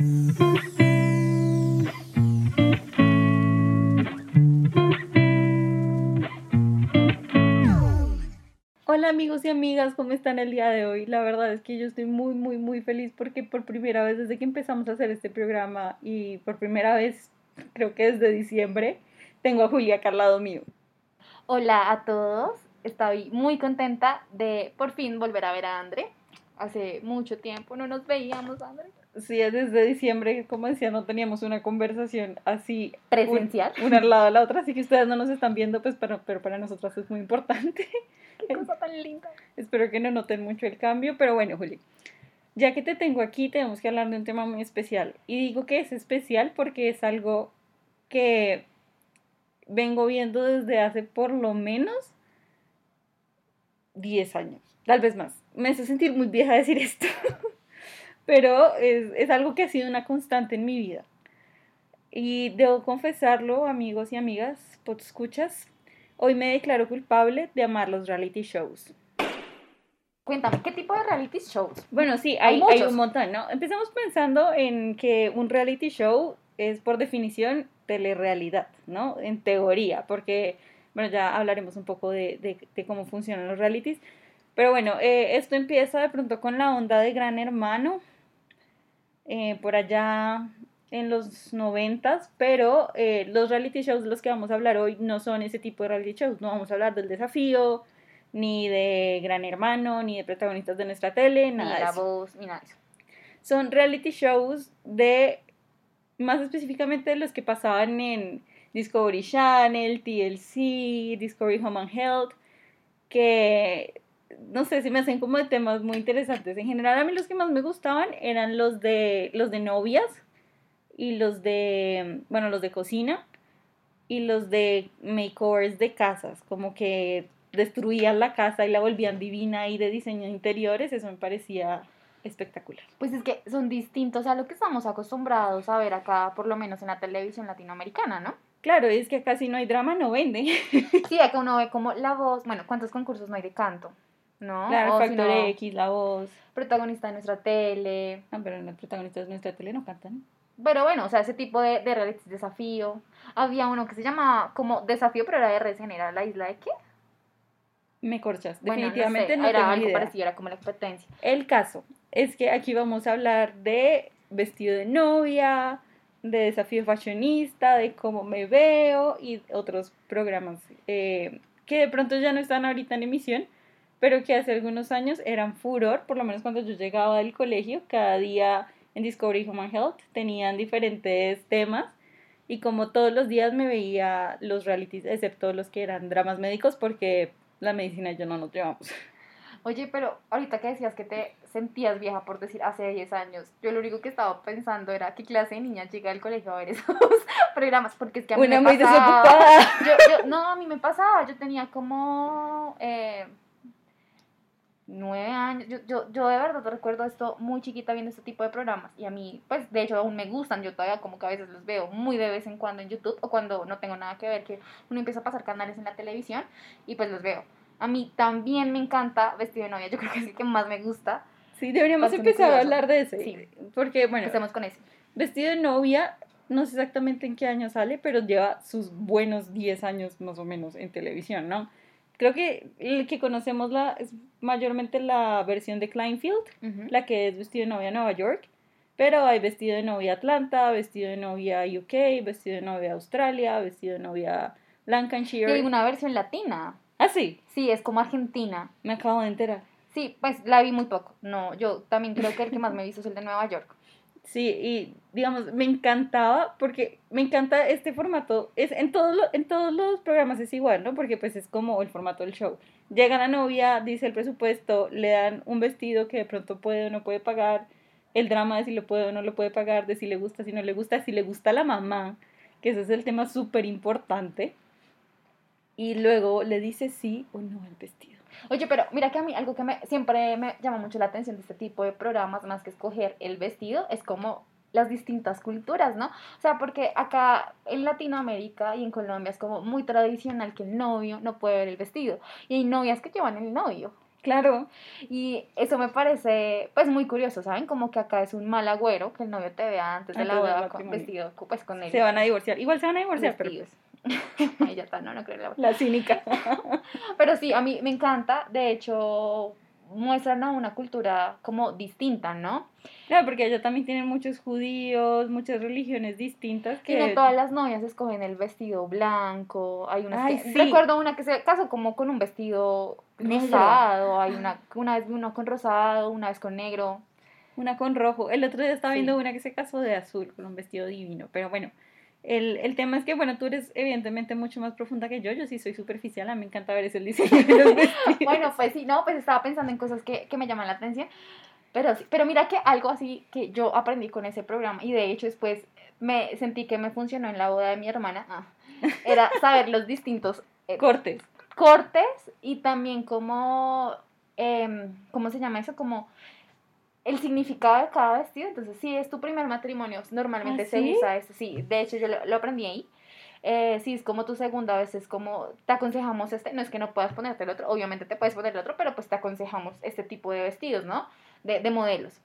Hola amigos y amigas, ¿cómo están el día de hoy? La verdad es que yo estoy muy, muy, muy feliz porque por primera vez desde que empezamos a hacer este programa y por primera vez, creo que desde diciembre, tengo a Julia acá al lado mío. Hola a todos, estoy muy contenta de por fin volver a ver a André. Hace mucho tiempo no nos veíamos, André. Sí, es desde diciembre, como decía, no teníamos una conversación así Presencial. un- una al lado de la otra, así que ustedes no nos están viendo, pues pero, pero para nosotras es muy importante. Qué cosa tan linda. Espero que no noten mucho el cambio, pero bueno, Juli, ya que te tengo aquí, tenemos que hablar de un tema muy especial. Y digo que es especial porque es algo que vengo viendo desde hace por lo menos 10 años, tal vez más. Me hace sentir muy vieja decir esto, pero es, es algo que ha sido una constante en mi vida. Y debo confesarlo, amigos y amigas, escuchas, hoy me declaro culpable de amar los reality shows. Cuéntame, ¿qué tipo de reality shows? Bueno, sí, Hay hay, hay un montón, ¿no? Empezamos pensando en que un reality show es por definición telerrealidad, ¿no? En teoría, porque, bueno, ya hablaremos un poco de, de- de cómo funcionan los realities. Pero bueno, eh, esto empieza de pronto con la onda de Gran Hermano, eh, por allá en los noventas, pero eh, los reality shows de los que vamos a hablar hoy no son ese tipo de reality shows, no vamos a hablar del desafío, ni de Gran Hermano, ni de protagonistas de nuestra tele, Ni nada de la eso. voz, ni nada de eso. Son reality shows de, más específicamente los que pasaban en Discovery Channel, TLC, Discovery Home and Health, que no sé, se me hacen como de temas muy interesantes. En general a mí los que más me gustaban eran los de los de novias y los de, bueno, los de cocina y los de makeovers de casas, como que destruían la casa y la volvían divina y de diseño de interiores, eso me parecía espectacular. Pues es que son distintos a lo que estamos acostumbrados a ver acá, por lo menos en la televisión latinoamericana, ¿no? Claro, es que acá si no hay drama no vende. Sí, acá uno ve como la voz, bueno, ¿cuántos concursos no hay de canto? ¿No? Claro, O si Factor no, X, la voz. protagonista de nuestra tele. Ah, pero los protagonistas de nuestra tele no cantan. Pero bueno, o sea, ese tipo de, de reality desafío. Había uno que se llamaba como desafío, pero era de RCN, era la isla de qué? Me corchas. Bueno, Definitivamente sé, no, era tengo algo idea. parecido, era como la competencia. El caso es que aquí vamos a hablar de vestido de novia, de desafío fashionista, de cómo me veo y otros programas eh, que de pronto ya no están ahorita en emisión, pero que hace algunos años eran furor, por lo menos cuando yo llegaba del colegio, cada día en Discovery Home and Health tenían diferentes temas y como todos los días me veía los realities, excepto los que eran dramas médicos, porque la medicina yo no nos llevamos. Oye, pero ahorita que decías que te sentías vieja por decir hace 10 años, yo lo único que estaba pensando era qué clase de niña llega al colegio a ver esos programas, porque es que a mí Una me muy pasaba- desocupada. Yo, yo, no, a mí me pasaba, yo tenía como eh, nueve años, yo, yo, yo de verdad recuerdo esto muy chiquita viendo este tipo de programas y a mí, pues de hecho aún me gustan, yo todavía como que a veces los veo muy de vez en cuando en YouTube o cuando no tengo nada que ver, que uno empieza a pasar canales en la televisión y pues los veo. A mí también me encanta Vestido de Novia, yo creo que es el que más me gusta. Sí, deberíamos Bastante empezar a curioso. hablar de ese. Sí. Porque, bueno, Empecemos con ese. vestido de novia, no sé exactamente en qué año sale, pero lleva sus buenos 10 años más o menos en televisión, ¿no? Creo que el que conocemos la, es mayormente la versión de Kleinfield, Ujú. la que es vestido de novia Nueva York, pero hay vestido de novia Atlanta, vestido de novia UK, vestido de novia Australia, vestido de novia Y Lancashire. hay una versión latina. Ah, sí, Sí, es como Argentina. me acabo de enterar. Sí, pues la vi muy poco. No, yo también creo que el que más me visto es el de Nueva York. Sí, y digamos, me encantaba porque me encanta este formato. Es, en, todos lo- en todos los programas es igual, ¿no? Porque pues es como el formato del show. Llega la novia, dice el presupuesto, le dan un vestido que de pronto puede o no puede pagar, el drama de si lo puede o no lo puede pagar, de si le gusta, si no le gusta, si le gusta a la mamá, que ese es el tema súper importante. Y luego le dice sí o no al vestido. Oye, pero mira que a mí algo que me, siempre me llama mucho la atención de este tipo de programas, más que escoger el vestido, es como las distintas culturas, ¿no? O sea, porque acá en Latinoamérica y en Colombia es como muy tradicional que el novio no puede ver el vestido. Y hay novias que llevan el novio. Claro. Y eso me parece, pues, muy curioso, ¿saben? Como que acá es un mal agüero que el novio te vea antes de la boda con, vestido, pues, con él. Se van a divorciar. Igual se van a divorciar, pero pues, Ay, ya está, no, no creo en la la cínica. Pero sí, a mí me encanta, de hecho, muestran a una cultura como distinta, ¿no? Claro, porque allá también tienen muchos judíos, muchas religiones distintas Y que... no todas las novias escogen el vestido blanco, hay unas Ay, que... sí. Recuerdo una que se casó como con un vestido Negro. rosado, hay una, una vez uno con rosado, una vez con negro. Una con rojo. El otro día estaba Sí. viendo una que se casó de azul con un vestido divino. Pero bueno, el, el tema es que, bueno, tú eres evidentemente mucho más profunda que yo. Yo sí soy superficial. A mí me encanta ver ese diseño de los vestidos. Bueno, pues sí, no, pues estaba pensando en cosas que, que me llaman la atención. Pero sí, pero mira que algo así que yo aprendí con ese programa y de hecho después me sentí que me funcionó en la boda de mi hermana, ah, era saber los distintos eh, Cortes. cortes y también como, em, ¿cómo se llama eso? Como el significado de cada vestido. Entonces, si es tu primer matrimonio, normalmente ¿Ah, se sí? usa eso. Sí, de hecho yo lo, lo aprendí ahí. Eh, si es como tu segunda vez, es como te aconsejamos este, no es que no puedas ponerte el otro, obviamente te puedes poner el otro, pero pues te aconsejamos este tipo de vestidos, ¿no? De, de modelos.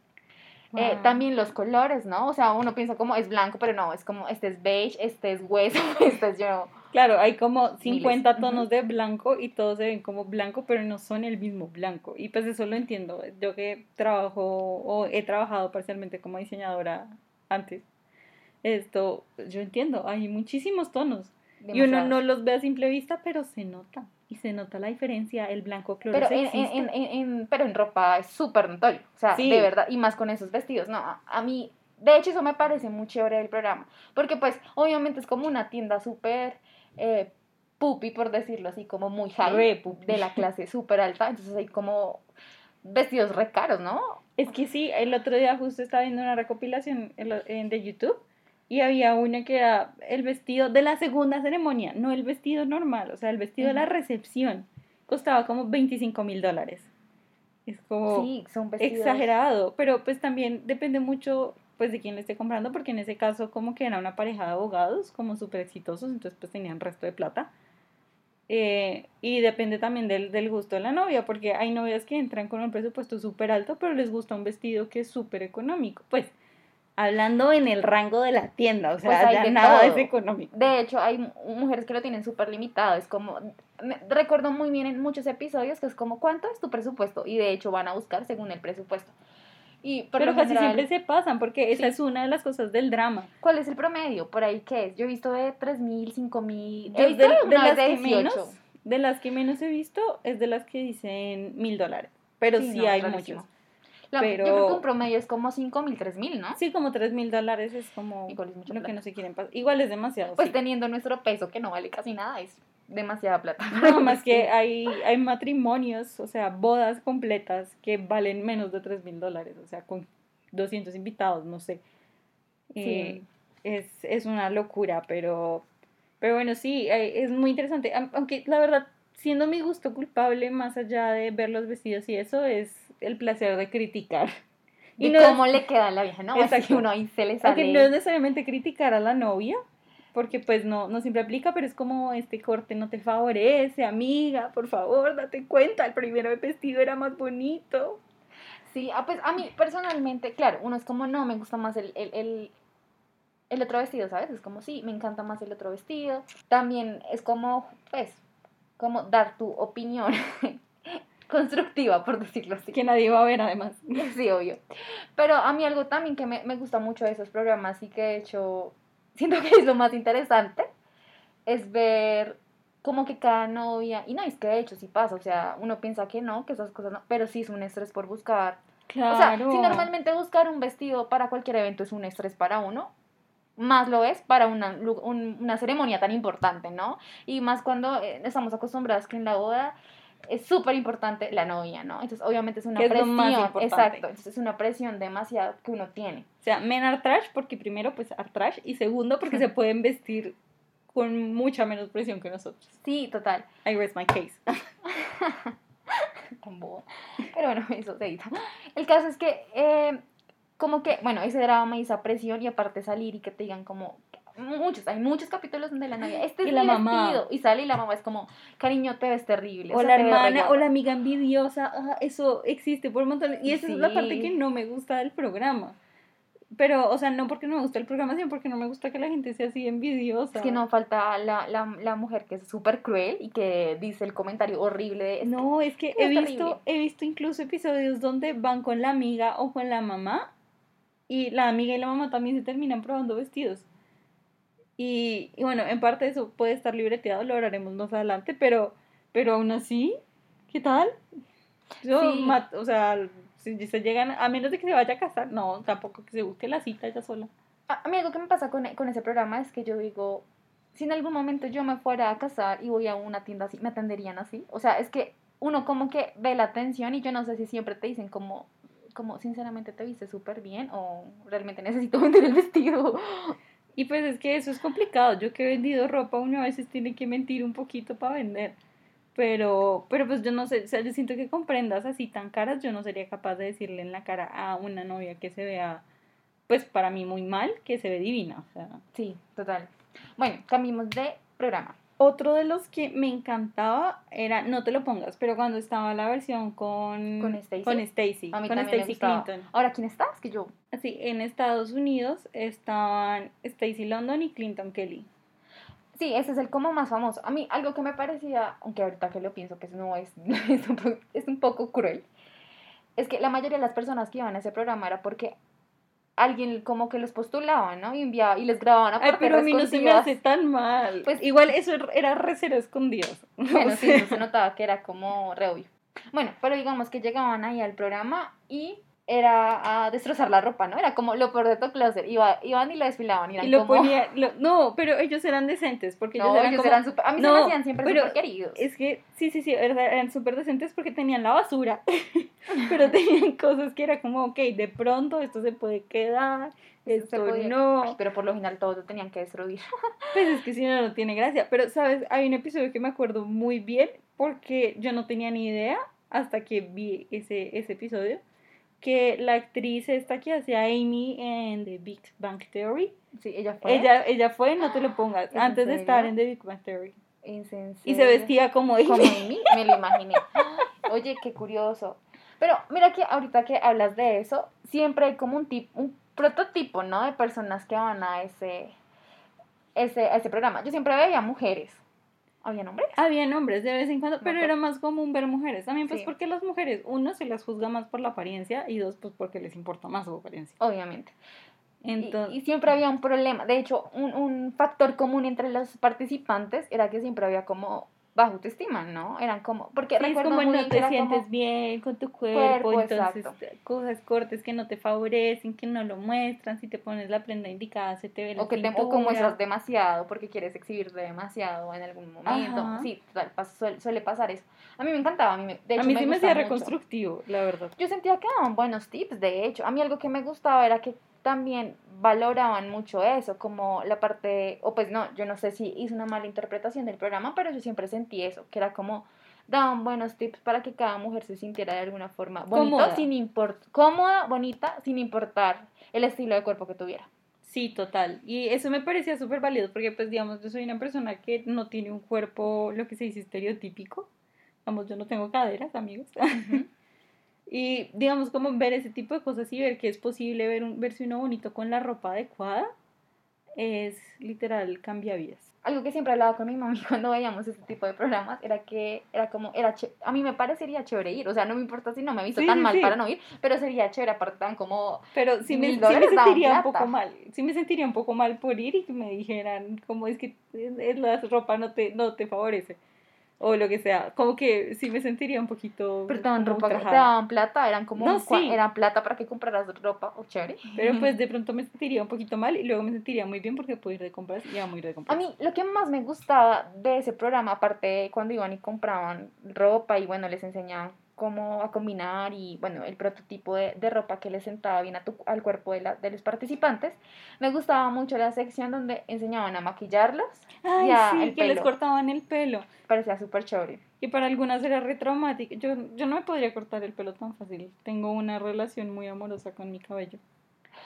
Eh, también los colores, ¿no? O sea, uno piensa como es blanco, pero no, es como este es beige, este es hueso, este es yo. Claro, hay como 50 Miles. tonos de blanco y todos se ven como blanco, pero no son el mismo blanco. Y pues eso lo entiendo. Yo que trabajo o he trabajado parcialmente como diseñadora antes, esto yo entiendo, hay muchísimos tonos. Y uno no los ve a simple vista, pero se nota. Y se nota la diferencia, el blanco Pero cloro en, en, en, en- pero en ropa es súper notorio, o sea, Sí. de verdad, y más con esos vestidos, no, a, a mí, de hecho eso me parece muy chévere del programa, porque pues obviamente es como una tienda súper eh, pupi, por decirlo así, como muy high, de la clase súper alta, entonces hay como vestidos re caros, ¿no? Es que sí, el otro día justo estaba viendo una recopilación de YouTube y había una que era el vestido de la segunda ceremonia, no el vestido normal, o sea, el vestido de la recepción. Costaba como 25 mil dólares. Es como Sí, son vestidos. exagerado, pero pues también depende mucho pues de quién le esté comprando, porque en ese caso como que era una pareja de abogados, como súper exitosos, entonces pues tenían resto de plata. Eh, y depende también del, del gusto de la novia, porque hay novias que entran con un presupuesto súper alto, pero les gusta un vestido que es súper económico. Pues, hablando en el rango de la tienda, o sea, Pues ya de nada todo. es económico. De hecho, hay mu- mujeres que lo tienen súper limitado. Es como, me- recuerdo muy bien en muchos episodios que es como, ¿cuánto es tu presupuesto? Y de hecho van a buscar según el presupuesto. Y por Pero casi general, siempre se pasan, porque esa Sí. es una de las cosas del drama. ¿cuál es el promedio? Por ahí, ¿qué es? Yo he visto de 3.000, 5.000. Yo He visto de, las que de 18. menos, de las que menos he visto es de las que dicen mil dólares. Pero sí, no, hay muchos. La- Yo creo pero- que un promedio es como 5.000, 3.000, ¿no? Sí, como tres mil dólares es como Igual es mucha lo que no se quieren pasar. Igual es demasiado. Pues sí. teniendo nuestro peso que no vale casi nada, es demasiada plata. No, más que hay, hay matrimonios, o sea, bodas completas que valen menos de tres mil dólares, o sea, con 200 invitados, no sé. Eh, es, es una locura, pero, pero bueno, sí, eh, es muy interesante. Aunque la verdad, siendo mi gusto culpable, más allá de ver los vestidos y eso, es el placer de criticar. Y Y no es- cómo le queda a la vieja, ¿no? Así que Exacto. uno ahí se le sale. Aunque no es necesariamente criticar a la novia, porque pues no, no siempre aplica, pero es como este corte no te favorece, amiga, por favor, date cuenta, el primer vestido era más bonito. Sí, ah, pues a mí personalmente, claro, uno es como, no, me gusta más el, el, el, el otro vestido, ¿sabes? Es como, sí, me encanta más el otro vestido. También es como, pues, como dar tu opinión constructiva, por decirlo así. Que nadie va a ver además. Sí, obvio. Pero a mí algo también que me, me gusta mucho de esos programas y que de hecho siento que es lo más interesante es ver como que cada novia, y no, es que de hecho sí pasa, o sea, uno piensa que no, que esas cosas no, pero sí es un estrés por buscar. Claro. O sea, si normalmente buscar un vestido para cualquier evento es un estrés para uno, más lo es para una, un- una ceremonia tan importante, ¿no? Y más cuando eh, estamos acostumbrados que en la boda es súper importante la novia, ¿no? Entonces, obviamente es una Que es lo presión. más importante. Exacto, entonces es una presión demasiado que uno tiene. O sea, men are trash porque primero pues are trash y segundo porque se pueden vestir con mucha menos presión que nosotros. Sí, total. I rest my case. Tan boba. Pero bueno, eso se edita. El caso es que, eh, como que, bueno, ese drama y esa presión y aparte salir y que te digan como, muchos, hay muchos capítulos donde la novia, este es Y la mamá. y sale y la mamá es como, cariño, te ves terrible. O la hermana, o guapa". la amiga envidiosa, ah, eso existe por un montón. Y esa es la parte que no me gusta del programa. Pero, o sea, no porque no me gusta el programa, sino porque no me gusta que la gente sea así envidiosa. Es que no falta la, la, la mujer que es súper cruel y que dice el comentario horrible. de, "Es que No, es que he visto, terrible. he visto incluso episodios donde van con la amiga o con la mamá y la amiga y la mamá también se terminan probando vestidos. Y, y bueno, en parte eso puede estar libreteado, lo hablaremos más adelante, pero, pero aún así, ¿qué tal? Yo, Sí. o sea, si se llegan, a menos de que se vaya a casar, no, tampoco que se busque la cita ella sola. A a mí algo que me pasa con, con ese programa es que yo digo, si en algún momento yo me fuera a casar y voy a una tienda así, ¿me atenderían así? O sea, es que uno como que ve la atención y yo no sé si siempre te dicen como, como sinceramente te viste súper bien o realmente necesito vender el vestido. Y pues es que eso es complicado. Yo que he vendido ropa, uno a veces tiene que mentir un poquito para vender. Pero, pero pues yo no sé, o sea, yo siento que con prendas así tan caras, yo no sería capaz de decirle en la cara a una novia que se vea, pues para mí muy mal, que se ve divina. O sea. Sí, total. Bueno, cambiemos de programa. Otro de los que me encantaba era, no te lo pongas, pero cuando estaba la versión con, ¿Con Stacy? con Stacy, A mí con también me Stacy gustaba. Clinton. Ahora, ¿quién está? Es que yo... Así, en Estados Unidos estaban Stacy London y Clinton Kelly. Sí, ese es el como más famoso. A mí algo que me parecía, aunque ahorita que lo pienso que eso no es, es, un, po- es un poco cruel, es que la mayoría de las personas que iban a ese programa era porque alguien como que los postulaba, ¿no? Y enviaba y les grababan a Ay, pero a mí no se me hace tan mal. Pues- igual eso era re cero escondidos. Bueno, O sí, sea, eso se notaba que era como re obvio. Bueno, pero digamos que llegaban ahí al programa y era a destrozar la ropa, ¿no? Era como lo peor de tu closet. Iba, iban y lo desfilaban y eran y lo como... ponía, lo- no, pero ellos eran decentes porque ellos eran ellos como, eran súper... A mí se No, me hacían siempre pero queridos. es que sí, sí, sí, eran súper decentes porque tenían la basura, pero tenían cosas que era como, ok, de pronto esto se puede quedar, Esto se podía- no, Ay, pero por lo general todos lo tenían que destruir. pues es que si no, no tiene gracia. Pero, ¿sabes? Hay un episodio que me acuerdo muy bien porque yo no tenía ni idea hasta que vi ese, ese episodio que la actriz esta que hacía Amy en The Big Bang Theory, Sí, ella fue. ella, ella fue, no te lo pongas, ¿Es en antes de estar en The Big Bang Theory. ¿Es en Y se vestía como Amy. como Amy, me lo imaginé. Oye, qué curioso. Pero mira que ahorita que hablas de eso, siempre hay como un tipo, un prototipo, ¿no? De personas que van a ese, ese, a ese programa. Yo siempre veía mujeres. ¿Había nombres? Había hombres de vez en cuando, pero era más común ver mujeres. También pues Sí. porque las mujeres, uno, se las juzga más por la apariencia y dos, pues porque les importa más su apariencia. Obviamente. Y- Entonces, y, siempre había un problema. De hecho, un, un factor común entre los participantes era que siempre había como baja autoestima, ¿no? Eran como, porque Sí, es recuerdo como muy no te sientes como, bien con tu cuerpo, Cuerpo, entonces exacto. cosas cortes que no te favorecen, que no lo muestran, si te pones la prenda indicada se te ve la o que te, o muestras demasiado porque quieres exhibirte demasiado en algún momento. Ajá. Sí, suele, suele pasar eso. A mí me encantaba, a mí, me, de A mí me sí me hacía reconstructivo, la verdad. Yo sentía que daban buenos tips, de hecho. A mí algo que me gustaba era que también valoraban mucho eso, como la parte, o pues no, yo no sé si hice una mala interpretación del programa, pero yo siempre sentí eso, que era como daban buenos tips para que cada mujer se sintiera de alguna forma bonita, Cómoda. sin import cómoda, bonita, sin importar el estilo de cuerpo que tuviera. Sí, total. Y eso me parecía súper válido porque, pues, digamos, yo soy una persona que no tiene un cuerpo, lo que se dice estereotípico. Vamos, yo no tengo caderas, amigos. Y, digamos, como ver ese tipo de cosas y ver que es posible ver un, verse uno bonito con la ropa adecuada, es literal cambia vidas. Algo que siempre hablaba con mi mami cuando veíamos este tipo de programas era que era como, era a mí me parecería chévere ir, o sea, no me importa si no me he visto Sí, tan sí, mal sí. para no ir, pero sería chévere aparte tan como, Pero sí me, me dólares daban sentiría un poco mal. Sí me sentiría un poco mal por ir y que me dijeran, como es que la ropa no te, no te favorece. O lo que sea. Como que sí me sentiría un poquito. te como ropa, te ultrajada. daban plata, eran como, No, sí. eran plata para que compraras ropa, o chévere. Pero pues de pronto me sentiría un poquito mal y luego me sentiría muy bien porque puedo ir de compras y amo ir de A mí lo que más me gustaba de ese programa, aparte de cuando iban y compraban ropa y bueno, les enseñaban cómo a combinar y bueno, el prototipo de, de ropa que les sentaba bien a tu- al cuerpo de, la- de los participantes, me gustaba mucho la sección donde enseñaban a maquillarlos, Ay, ya, sí, el que les cortaban el pelo. parecía súper chévere. Y para algunas era retraumático. Yo, yo no me podría cortar el pelo tan fácil. Tengo una relación muy amorosa con mi cabello.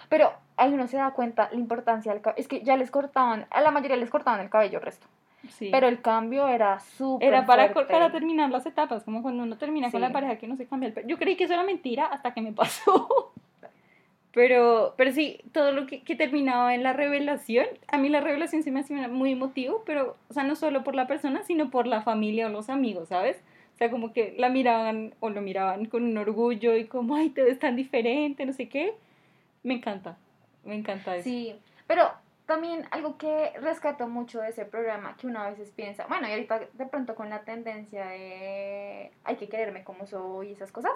Pero ahí uno se da cuenta la importancia del cabello. Es que ya les cortaban, a la mayoría les cortaban el cabello resto. Sí. Pero el cambio era súper Era para, fuerte. para terminar las etapas, como cuando uno termina con Sí. la pareja que no se cambia el pelo. Yo creí que eso era mentira hasta que me pasó. Pero, pero sí, todo lo que, que terminaba en la revelación, a mí la revelación se me hacía muy emotivo, pero, o sea, no solo por la persona, sino por la familia o los amigos, ¿sabes? O sea, como que la miraban o lo miraban con un orgullo y como, ay, te ves tan diferente, no sé qué. Me encanta, me encanta eso. Sí, pero también algo que rescato mucho de ese programa, que uno a veces piensa, bueno, y ahorita de pronto con la tendencia de hay que quererme como soy y esas cosas,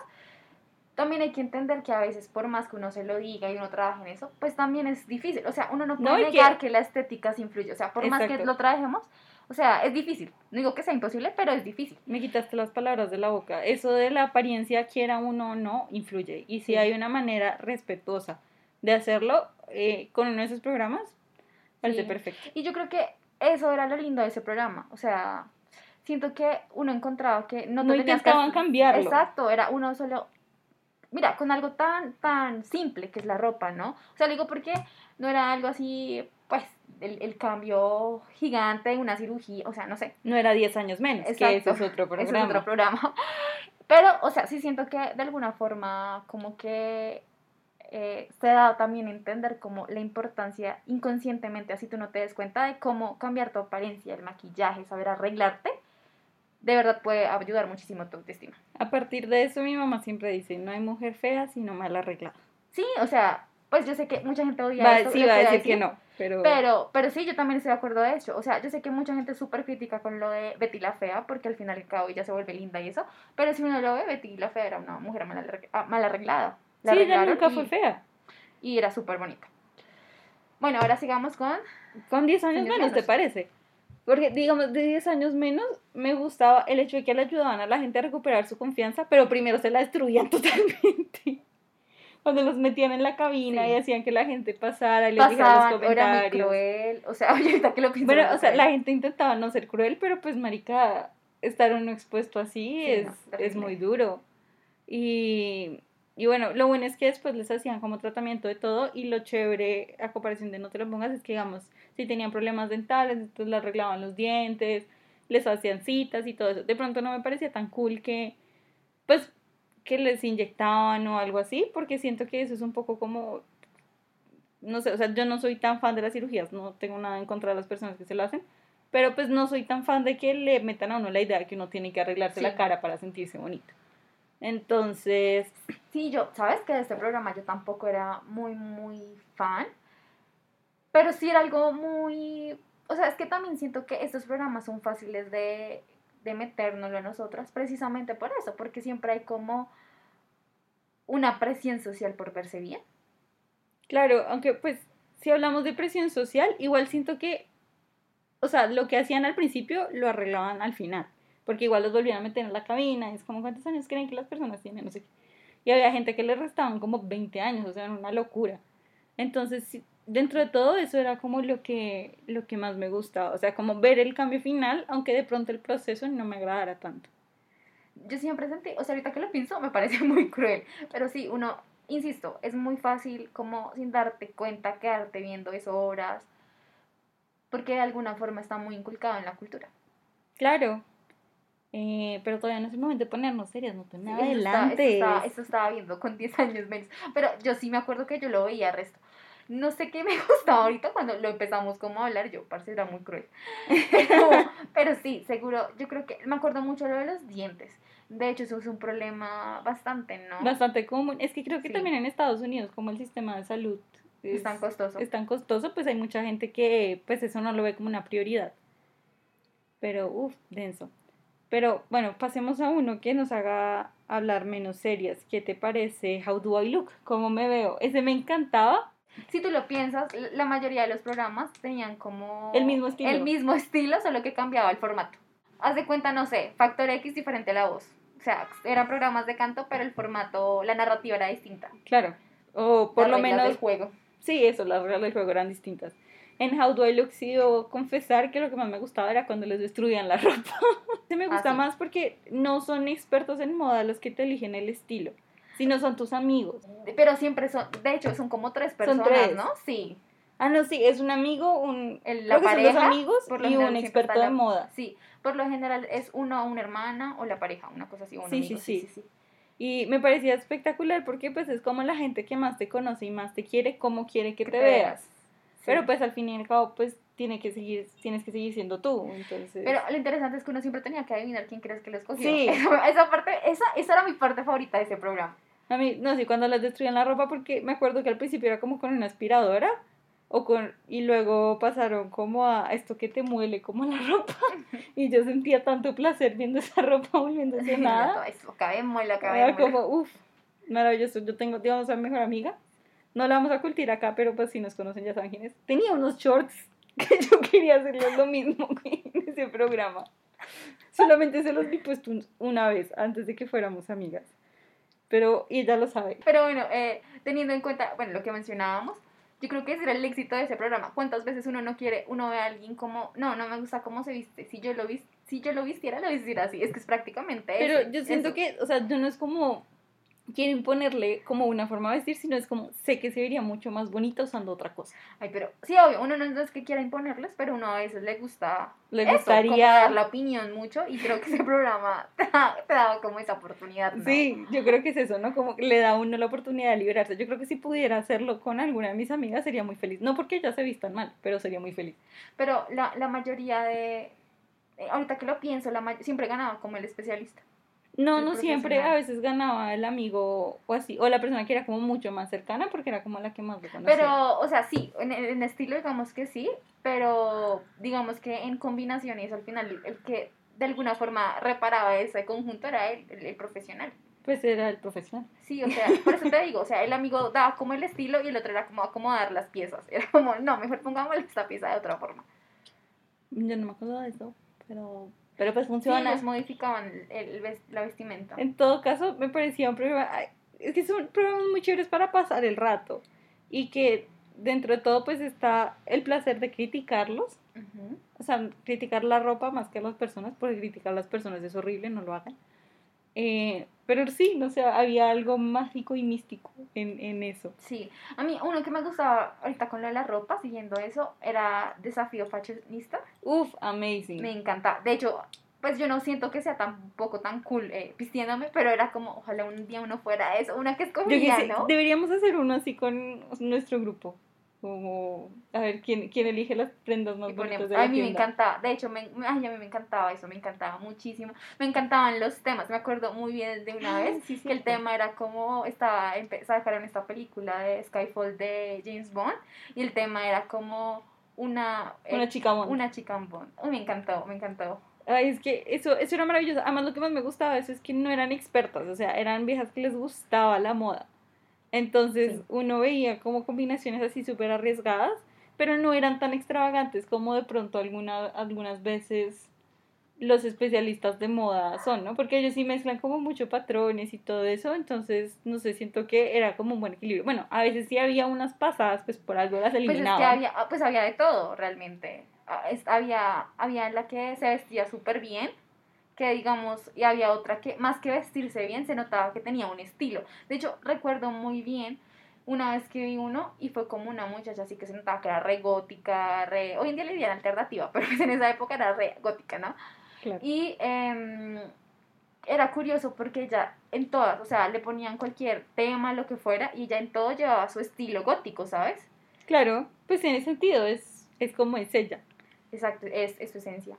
también hay que entender que a veces por más que uno se lo diga y uno trabaje en eso, pues también es difícil. O sea, uno no No, puede que- negar que... la estética se influye. O sea, por más que Exacto. lo trabajemos, o sea, es difícil. No digo que sea imposible, pero es difícil. Me quitaste las palabras de la boca. Eso de la apariencia, quiera uno o no, influye. Y si Sí. hay una manera respetuosa de hacerlo eh, con uno de esos programas, parece perfecto. Y yo creo que eso era lo lindo de ese programa. O sea, siento que uno encontraba que no, No que intentaban hacer- cambiarlo. Exacto, era uno solo. Mira, con algo tan, tan simple que es la ropa, ¿no? O sea, digo porque no era algo así, pues, el, el cambio gigante de una cirugía, o sea, no sé. No era 10 años menos, que ese es otro programa. Ese es otro programa. Pero, o sea, sí siento que de alguna forma como que eh, se da también a entender como la importancia inconscientemente, así tú no te des cuenta de cómo cambiar tu apariencia, el maquillaje, saber arreglarte, de verdad puede ayudar muchísimo a tu autoestima. A partir de eso, mi mamá siempre dice: no hay mujer fea sino mal arreglada. Sí, o sea, pues yo sé que mucha gente odia Va, esto, sí, va a decir que no, pero, Pero, pero sí, yo también estoy de acuerdo de eso. O sea, yo sé que mucha gente es súper crítica con lo de Betty la Fea, porque al final y al cabo ella se vuelve linda y eso. Pero si uno lo ve, Betty la Fea era una mujer mal, ah, mal arreglada. La sí, ella arreglaron nunca y, fue fea. y era súper bonita. Bueno, ahora sigamos con... Con 10 años Años menos, ¿te parece? Porque, digamos, de 10 años menos, me gustaba el hecho de que le ayudaban a la gente a recuperar su confianza, pero primero se la destruían totalmente. Cuando los metían en la cabina Sí. y hacían que la gente pasara y les dijera los Pasaban, era muy comentarios. cruel. O sea, ahorita que lo pienso. Bueno, o sea, la gente intentaba no ser cruel, pero pues, marica, estar uno expuesto así Sí, es, no, es muy duro. Y, y bueno, lo bueno es que después les hacían como tratamiento de todo y lo chévere, a comparación de no te lo pongas, es que, digamos, si tenían problemas dentales, entonces le arreglaban los dientes, les hacían citas y todo eso. De pronto no me parecía tan cool que, pues, que les inyectaban o algo así, porque siento que eso es un poco como no sé, o sea, yo no soy tan fan de las cirugías, no tengo nada en contra de las personas que se lo hacen, pero pues no soy tan fan de que le metan a uno la idea de que uno tiene que arreglarse Sí. la cara para sentirse bonito. Entonces, Sí, yo, ¿sabes que de este programa yo tampoco era muy, muy fan? Pero sí era algo muy... O sea, es que también siento que estos programas son fáciles de, de metérnoslo a nosotras, precisamente por eso, porque siempre hay como una presión social por verse claro, aunque pues si hablamos de presión social, igual siento que, o sea, lo que hacían al principio lo arreglaban al final, porque igual los volvían a meter en la cabina, es como cuántos años creen que las personas tienen, no sé qué. Y había gente que le restaban como 20 años, o sea, era una locura. Entonces, dentro de todo eso era como lo que, lo que más me gustaba, o sea, como ver el cambio final, aunque de pronto el proceso no me agradara tanto. Yo siempre sentí, o sea, ahorita que lo pienso me parece muy cruel, pero sí, uno, insisto, es muy fácil como sin darte cuenta quedarte viendo eso horas, porque de alguna forma está muy inculcado en la cultura. Claro, eh, pero todavía no es el momento de ponernos serias, no te Sí, me eso, estaba, eso estaba viendo con 10 años menos, pero yo sí me acuerdo que yo lo veía resto. No sé qué me gustaba ahorita cuando lo empezamos como a hablar, yo, parce, era muy cruel. Pero, pero sí, seguro, yo creo que me acuerdo mucho lo de los dientes. De hecho, eso es un problema bastante, ¿no? Bastante común. Es que creo que Sí. también en Estados Unidos, como el sistema de salud Es tan costoso. es tan costoso, pues hay mucha gente que pues eso no lo ve como una prioridad. Pero, uff, denso. Pero bueno, pasemos a uno que nos haga hablar menos serias. ¿Qué te parece? How do I look? ¿Cómo me veo? Ese me encantaba. Si tú lo piensas, la mayoría de los programas tenían como... El mismo estilo. El mismo estilo, solo que cambiaba el formato. Haz de cuenta, no sé, Factor X diferente a la voz. O sea, eran programas de canto, pero el formato, la narrativa era distinta. Claro. O por Las lo menos del juego. Sí, eso, las reglas del juego eran distintas. En How Do I Look sí debo confesar que lo que más me gustaba era cuando les destruían la ropa. Se me gusta Ah, sí. más porque no son expertos en moda los que te eligen el estilo. Si no son tus amigos. Pero siempre son, de hecho, son como tres Son personas, tres. ¿no? Sí. Ah, no, sí, es un amigo, un la creo que son dos pareja, amigos por y un experto está de la- moda. Sí, por lo general es uno, una hermana o la pareja, una cosa así, o un Sí, amigo, sí, sí. Y me parecía espectacular porque pues es como la gente que más te conoce y más te quiere, como quiere que, te, veas. Sí. Pero pues al fin y al cabo pues tiene que seguir, tienes que seguir siendo tú. Entonces, Pero lo interesante es que uno siempre tenía que adivinar quién crees que lo escogió. Sí. Esa, esa parte, esa, esa era mi parte favorita de ese programa. a mí, no sé, cuando las destruían la ropa porque me acuerdo que al principio era como con una aspiradora o con y luego pasaron como a esto que te muele como la ropa y yo sentía tanto placer viendo esa ropa volviéndose nada. Era acabemos. como, uff, maravilloso. Yo tengo, digamos, a mi mejor amiga. No la vamos a cultir acá, pero pues si nos conocen ya saben quién es. Tenía unos shorts que yo quería hacerles lo mismo en ese programa. Solamente se los vi puesto un- una vez antes de que fuéramos amigas. Pero ella lo sabe. Pero bueno, eh, teniendo en cuenta, bueno, lo que mencionábamos, yo creo que ese era el éxito de ese programa. ¿Cuántas veces uno no quiere, uno ve a alguien como, no, no me gusta cómo se viste, si yo lo si yo lo vistiera, lo vistiera así, es que es prácticamente Pero yo siento eso. que, o sea, yo no es como quiero imponerle como una forma de vestir, sino es como sé que se vería mucho más bonita usando otra cosa. Ay, pero sí, obvio, uno no es que quiera imponerles, pero uno a veces le gusta Le eso, gustaría como dar la opinión mucho y creo que ese programa te, da- te como esa oportunidad, ¿no? Sí, yo creo que es eso, ¿no? Como que le da a uno la oportunidad de liberarse. Yo creo que si pudiera hacerlo con alguna de mis amigas sería muy feliz. No porque ellas se vistan mal, pero sería muy feliz. Pero la, la mayoría de, eh, ahorita que lo pienso, la siempre ganaba como el especialista. No, El no siempre, a veces ganaba el amigo o así, o la persona que era como mucho más cercana porque era como la que más lo conocía. Pero, o sea, sí, en, en estilo digamos que sí, pero digamos que en combinaciones al final el, el que de alguna forma reparaba ese conjunto era él, el, el profesional. Pues era el profesional. Sí, o sea, por eso te digo, o sea, el amigo daba como el estilo y el otro era como acomodar las piezas. Era como, no, mejor pongámosle esta pieza de otra forma. Yo no me acuerdo de eso, pero, pero pues Sí, funciona. ellos modificaban el, la vestimenta. En todo caso, me parecía un programa. Es que son programas muy chéveres para pasar el rato. Y que dentro de todo, pues está el placer de criticarlos. O sea, criticar la ropa más que a las personas, porque criticar a las personas es horrible, no lo hagan. Eh, pero sí, no sé, había algo mágico y místico en, en eso. Sí, a mí uno que me gustaba ahorita con lo de la ropa, siguiendo eso, era Desafío Fashionista. Uf, amazing. Me encanta. De hecho, pues yo no siento que sea tampoco tan cool eh, vistiéndome, pero era como, ojalá un día uno fuera eso, una que Yo que escogía, sé, ¿no? deberíamos hacer uno así con nuestro grupo. Como, a ver, ¿quién, quién elige las prendas más bonitas de la a mí me encantaba, de hecho, me, ay, a mí me encantaba eso, me encantaba muchísimo. Me encantaban los temas, me acuerdo muy bien de una vez Sí, que el tema era como estaba sacaron esta película de Skyfall de James Bond y el tema era como una eh, Una chica Bond. una chica Bond. Me encantó, me encantó. Ay, es que eso, eso era maravilloso. Además, lo que más me gustaba de eso es que no eran expertas, o sea, eran viejas que les gustaba la moda. Entonces, Sí. uno veía como combinaciones así súper arriesgadas, pero no eran tan extravagantes como de pronto alguna, algunas veces los especialistas de moda son, ¿no? Porque ellos sí mezclan como mucho patrones y todo eso, entonces, no sé, siento que era como un buen equilibrio. Bueno, a veces sí había unas pasadas, pues por algo las Pues es eliminaban. que había, ah, pues había de todo realmente. Ah, había, había la que se vestía súper bien, que digamos, y había otra que más que vestirse bien se notaba que tenía un estilo. De hecho, recuerdo muy bien una vez que vi uno y fue como una muchacha así que se notaba que era re gótica, re... Hoy en día le dirían alternativa, pero pues en esa época era re gótica, ¿no? Claro. Y em, era curioso porque ella en todas, o sea, le ponían cualquier tema, lo que fuera, y ella en todo llevaba su estilo gótico, ¿sabes? Claro, pues tiene sentido, es, es como es ella. Exacto, es, es su esencia.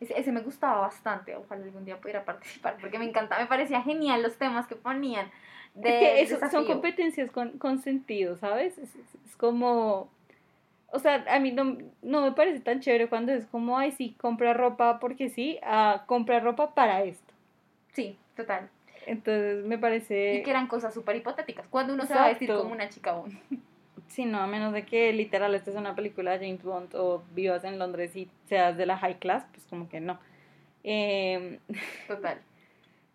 Ese, ese me gustaba bastante, ojalá algún día pudiera participar, porque me encantaba, me parecía genial los temas que ponían. De, es que son competencias con, con sentido, ¿sabes? Es, es- es como, o sea, a mí no, no me parece tan chévere cuando es como, ay, sí, compra ropa porque sí, a compra ropa para esto. Sí, total. Entonces me parece, Y que eran cosas súper hipotéticas. Cuando uno se va a vestir como una chica Bond. Sí, no, a menos de que literal esta es una película de James Bond o vivas en Londres y seas de la high class, pues como que no. Em, Total.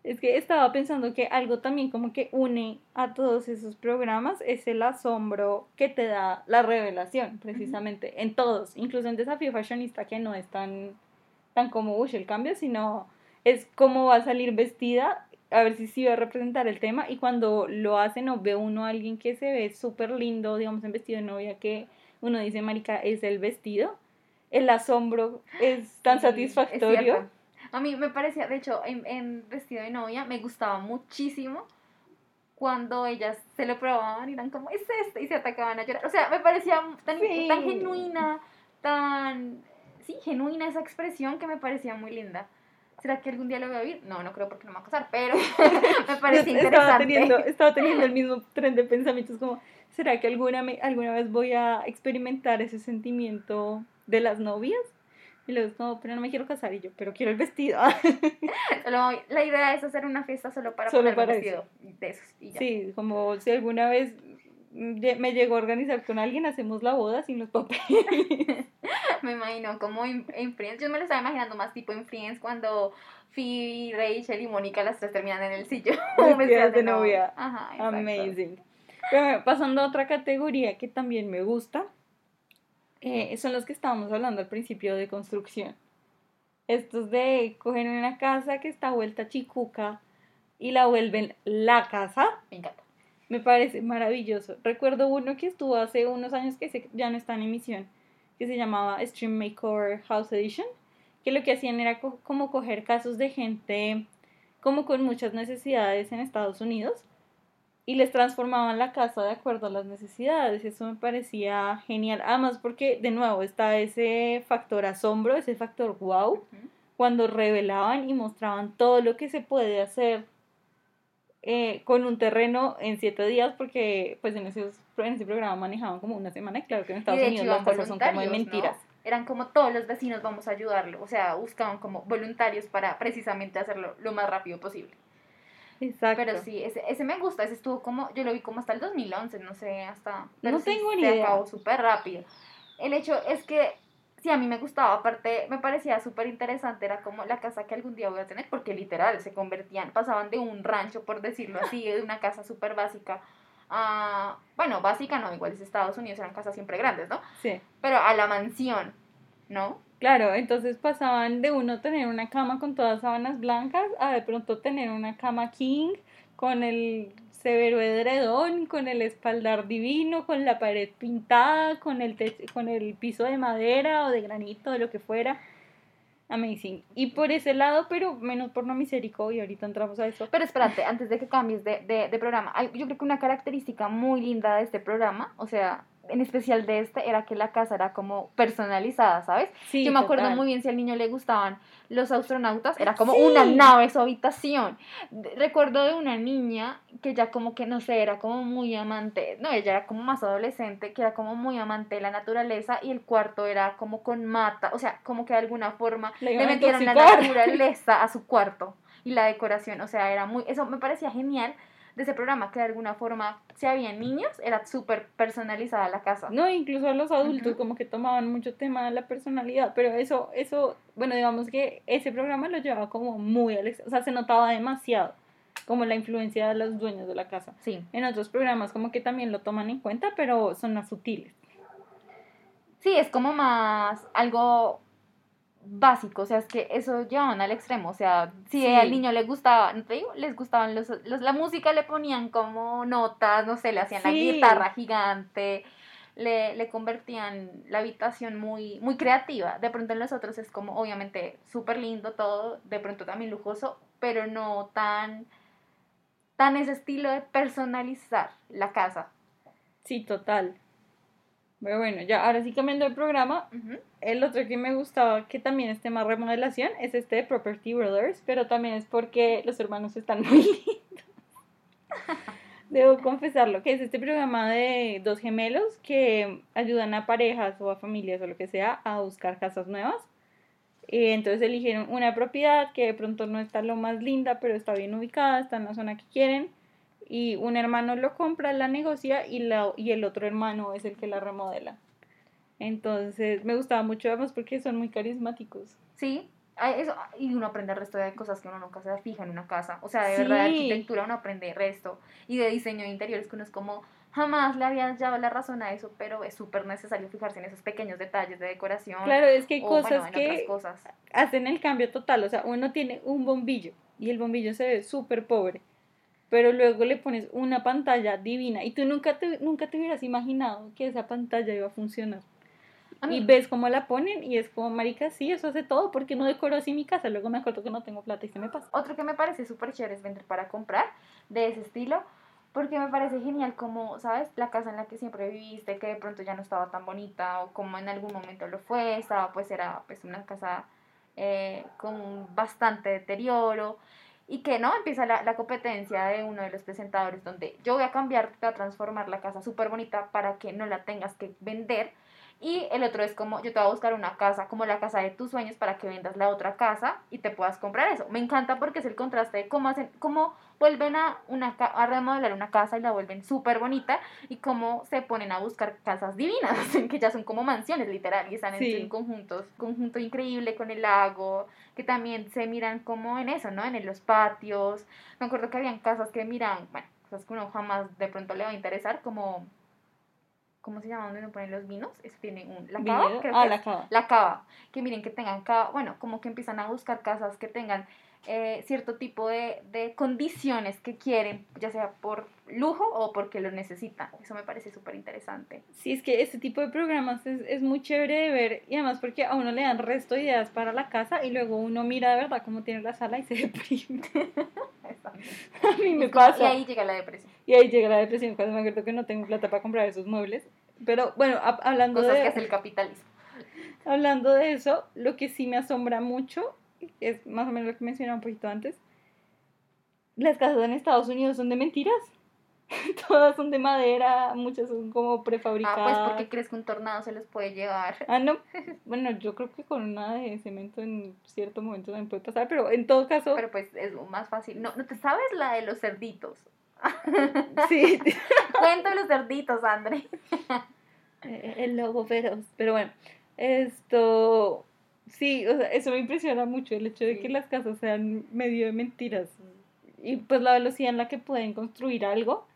Es que estaba pensando que algo también como que une a todos esos programas es el asombro que te da la revelación, precisamente, en todos, incluso en Desafío Fashionista, que no es tan, tan como, uy, el cambio, sino es cómo va a salir vestida a ver si sí va a representar el tema y cuando lo hacen o ve uno a alguien que se ve súper lindo, digamos en vestido de novia, que uno dice, marica, es el vestido, el asombro es tan Sí, satisfactorio. A mí me parecía, de hecho, en, en vestido de novia me gustaba muchísimo cuando ellas se lo probaban y eran como, es este, y se atacaban a llorar. O sea, me parecía tan, Sí. tan genuina, tan, sí, genuina esa expresión que me parecía muy linda. ¿Será que algún día lo voy a vivir? No, no creo porque no me va a casar, pero me estaba interesante. teniendo, estaba teniendo el mismo tren de pensamientos como, ¿será que alguna, me- alguna vez voy a experimentar ese sentimiento de las novias? Y luego como, pero no me quiero casar y yo, pero quiero el vestido. Solo- la idea es hacer una fiesta solo para Solo poner para un vestido de esos y ya. sí, como si alguna vez mm, me llegó a organizar con alguien, hacemos la boda sin los papeles. Me imagino como en, en Friends. Yo me lo estaba imaginando más tipo en Friends cuando Phoebe, Rachel y Mónica las tres terminan en el sillón. Vestidas de novia. Ajá, exacto. Amazing. Pero pasando a otra categoría que también me gusta, eh, son los que estábamos hablando al principio de construcción. Estos de coger una casa que está vuelta chicuca y la vuelven la casa, Me encanta. me parece maravilloso. Recuerdo uno que estuvo hace unos años que ya no está en emisión, que se llamaba Stream Makeover House Edition, que lo que hacían era co- como coger casos de gente como con muchas necesidades en Estados Unidos y les transformaban la casa de acuerdo a las necesidades. Eso me parecía genial. Además porque, de nuevo, está ese factor asombro, ese factor wow, cuando revelaban y mostraban todo lo que se puede hacer eh, con un terreno en siete días, porque pues en, esos, en ese programa manejaban como una semana y claro que en Estados de Unidos hecho las casas son como de voluntarios, ¿no? mentiras. Eran como todos los vecinos vamos a ayudarlo. O sea, buscaban como voluntarios para precisamente hacerlo lo más rápido posible. Exacto. Pero sí, ese, ese me gusta. Ese estuvo como, yo lo vi como hasta el 2011, no sé, hasta... No pero sí tengo ni se idea. acabó súper rápido. El hecho es que, sí, a mí me gustaba, aparte me parecía súper interesante, era como la casa que algún día voy a tener, porque literal, se convertían, pasaban de un rancho, por decirlo así, de una casa súper básica a, bueno, básica no, igual es Estados Unidos, eran casas siempre grandes, ¿no? Sí. Pero a la mansión, ¿no? Claro, entonces pasaban de uno tener una cama con todas sábanas blancas a de pronto tener una cama king con el severo edredón, con el espaldar divino, con la pared pintada, con el con el piso de madera o de granito, de lo que fuera. Amazing. Y por ese lado, pero menos por no misericordia, y ahorita entramos a eso. Pero espérate, antes de que cambies de, de, de programa, hay- yo creo que una característica muy linda de este programa, o sea, en especial de este, era que la casa era como personalizada, ¿sabes? Sí, yo me acuerdo total. muy bien si al niño le gustaban los astronautas, era como Sí. una nave su habitación. Recuerdo de una niña que ya como que, no sé, era como muy amante, no, ella era como más adolescente, que era como muy amante de la naturaleza y el cuarto era como con mata, o sea, como que de alguna forma le a metieron la naturaleza a su cuarto y la decoración, o sea, era muy, eso me parecía genial de ese programa, que de alguna forma, si había niños, era súper personalizada la casa. No, incluso a los adultos como que tomaban mucho tema de la personalidad, pero eso, eso, bueno, digamos que ese programa lo llevaba como muy o sea, se notaba demasiado como la influencia de los dueños de la casa. Sí, En otros programas como que también lo toman en cuenta, pero son más sutiles. sí, es como más algo básico, o sea, es que eso llevaban al extremo, o sea, si Sí. al niño le gustaba, no te digo, les gustaban los, los- la música, le ponían como notas, no sé, le hacían la guitarra gigante, le, le convertían la habitación muy, muy creativa, de pronto en los otros es como, obviamente, súper lindo todo, de pronto también lujoso, pero no tan, tan ese estilo de personalizar la casa. Sí, total. Pero bueno, ya ahora sí cambiando el programa. El otro que me gustaba, que también es tema remodelación, es este de Property Brothers, pero también es porque los hermanos están muy lindos. Debo confesarlo, que es este programa de dos gemelos que ayudan a parejas o a familias o lo que sea a buscar casas nuevas. Y entonces eligieron una propiedad que de pronto no está lo más linda, pero está bien ubicada, está en la zona que quieren. Y un hermano lo compra, la negocia y, la, y el otro hermano es el que la remodela. Entonces me gustaba mucho además porque son muy carismáticos. Sí, eso, y uno aprende el resto de cosas que uno nunca se fija en una casa. O sea, de verdad, de arquitectura uno aprende el resto. Y de diseño de interiores que uno es como, jamás le había dado la razón a eso, pero es súper necesario fijarse en esos pequeños detalles de decoración. Claro, es que hay o, cosas bueno, que cosas. hacen el cambio total. O sea, uno tiene un bombillo y el bombillo se ve súper pobre. Pero luego le pones una pantalla divina y tú nunca te, nunca te hubieras imaginado que esa pantalla iba a funcionar. Y ves cómo la ponen y es como, marica, sí, eso hace todo, porque no decoro así mi casa. Luego me acuerdo que no tengo plata y se me pasa. Otro que me parece súper chévere es vender para comprar, de ese estilo, porque me parece genial como, ¿sabes? La casa en la que siempre viviste, que de pronto ya no estaba tan bonita, o como en algún momento lo fue, estaba, pues era pues una casa eh, con bastante deterioro, y que no empieza la, la, competencia de uno de los presentadores donde yo voy a cambiar, a transformar la casa súper bonita para que no la tengas que vender y el otro es como, yo te voy a buscar una casa, como la casa de tus sueños, para que vendas la otra casa y te puedas comprar eso. Me encanta porque es el contraste de cómo hacen, cómo vuelven a, una, a remodelar una casa y la vuelven súper bonita y cómo se ponen a buscar casas divinas, que ya son como mansiones literal y están en, conjuntos, conjunto increíble con el lago, que también se miran como en eso, ¿no? En los patios. Me acuerdo que habían casas que miran, bueno, cosas que uno jamás de pronto le va a interesar, como ¿cómo se llama? Donde uno pone los vinos, eso tiene un, la cava, creo ah, que la cava. La cava, que miren que tengan cava, bueno, como que empiezan a buscar casas que tengan eh, cierto tipo de, de, condiciones que quieren, ya sea por lujo o porque lo necesitan. Eso me parece súper interesante. Sí, es que este tipo de programas es, es, muy chévere de ver y además porque a uno le dan resto de ideas para la casa y luego uno mira de verdad cómo tiene la sala y se deprime. a mí me pasa. Y ahí llega la depresión. Y ahí llega la depresión cuando me acuerdo que no tengo plata para comprar esos muebles. Pero bueno, hablando Cosas de... que hace el capitalismo. Hablando de eso, lo que sí me asombra mucho es más o menos lo que mencionaba un poquito antes. Las casas en Estados Unidos son de mentiras. Todas son de madera, muchas son como prefabricadas. Ah, pues porque crees que un tornado se los puede llevar. Ah, no. Bueno, yo creo que con una de cemento en cierto momento también puede pasar, pero en todo caso. Pero pues es más fácil. No, ¿no te sabes la de los cerditos? Sí. Cuento los cerditos, André. Eh, el lobo feroz. Pero bueno, esto Sí, o sea, eso me impresiona mucho, el hecho de que las casas sean medio de mentiras. Y pues la velocidad en la que pueden construir algo,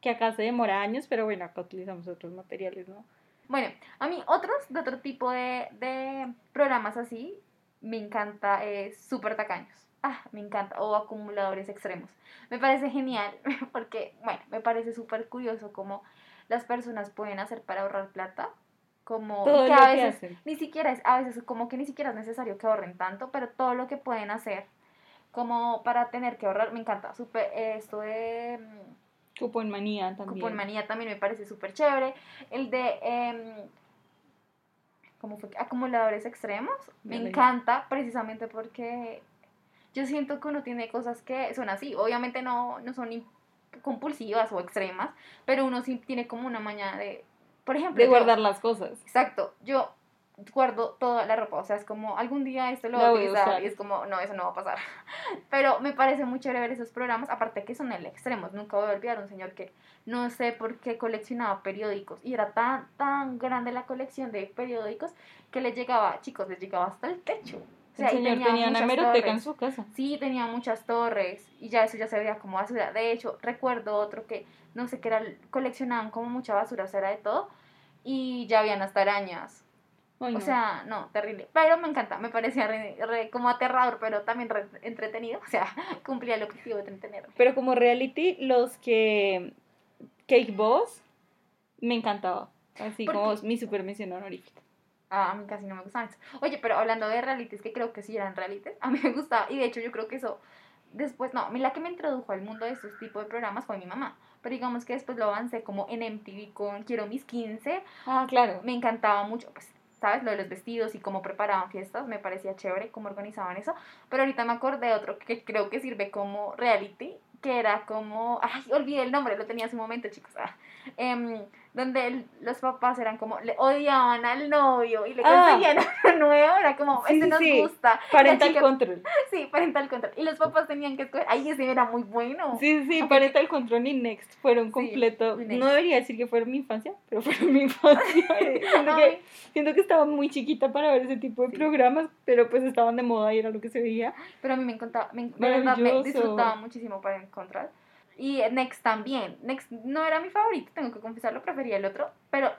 que acá se demora años, pero bueno, acá utilizamos otros materiales, ¿no? Bueno, a mí otros de otro tipo de, de programas así, me encanta es Super Tacaños. Ah, me encanta. O acumuladores extremos. Me parece genial porque, bueno, me parece súper curioso cómo las personas pueden hacer para ahorrar plata como todo que a veces ni siquiera es a veces como que ni siquiera es necesario que ahorren tanto pero todo lo que pueden hacer como para tener que ahorrar me encanta súper esto de mm, Cupón manía también. cupón manía también me parece súper chévere el de em, ¿cómo fue? acumuladores extremos me Dale. encanta precisamente porque yo siento que uno tiene cosas que son así obviamente no, no son compulsivas o extremas pero uno sí tiene como una mañana de por ejemplo De yo- guardar las cosas. Exacto, yo guardo toda la ropa, o sea, es como algún día esto lo voy a utilizar y es como, no, eso no va a pasar. Pero me parece muy chévere ver esos programas, aparte que son el extremos, nunca voy a olvidar un señor que no sé por qué coleccionaba periódicos y era tan, tan grande la colección de periódicos que le llegaba, chicos, les llegaba hasta el techo. O sea, el señor tenía tenía una hemeroteca en torres. su casa. Sí, tenía muchas torres y ya eso ya se veía como basura. De hecho, recuerdo otro que no sé qué era, coleccionaban como mucha basura, o sea, era de todo y ya habían hasta arañas. Ay, O no. sea, no, terrible. Pero me encanta, me parecía re- re- como aterrador, pero también re- entretenido. O sea, cumplía el objetivo de entretenerme. Pero como reality, los que Cake Boss me encantaba. Así ¿Por como qué? mi super mención honorífica. Ah, a mí casi no me gustaban eso. Oye, pero hablando de realities, que creo que sí eran realities, a mí me gustaba. Y de hecho, yo creo que eso. Después, no, a mí la que me introdujo al mundo de estos tipos de programas fue mi mamá. Pero digamos que después lo avancé como en MTV con Quiero mis 15. Ah, claro. Me encantaba mucho, pues, ¿sabes? Lo de los vestidos y cómo preparaban fiestas, me parecía chévere cómo organizaban eso. Pero ahorita me acordé de otro que creo que sirve como reality, que era como, ay, olvidé el nombre, lo tenía hace un momento, chicos. ah, em, donde el- los papás eran como, le odiaban al novio y le Ah. conseguían uno nuevo, era como, Sí, este sí, nos sí. gusta. Parental chica- Control. Sí, parental control. Y los papás tenían que escoger, ay, ese era muy bueno. Sí, sí, Parental Control y Next fueron completo. Next. No debería decir que fueron mi infancia, pero fueron mi infancia. siento, que, siento que estaba muy chiquita para ver ese tipo de programas, pero pues estaban de moda y era lo que se veía. Pero a mí me encantaba, me, me disfrutaba muchísimo para encontrar. Y Next también. Next no era mi favorito, tengo que confesarlo, prefería el otro, pero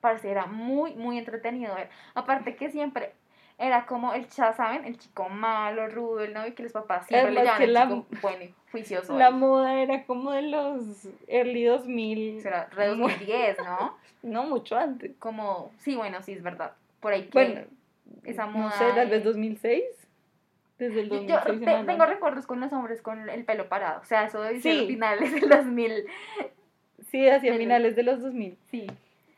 parece era muy, muy entretenido ver. Aparte que siempre era como el ya saben, el chico malo, rudo, el novio que los papás siempre le Además llaman que el chico bueno y juicioso. La ahí. moda era como de los early 2000. Será re 2010, ¿no? No, mucho antes. Como, sí, bueno, sí, es verdad. Por ahí que Bueno, esa no moda. sé, tal vez de- 2006. Desde el Yo, 2006 yo en te- tengo recuerdos con los hombres con el pelo parado. O sea, eso Sí. finales del 2000. Sí, hacia finales de los 2000. Sí.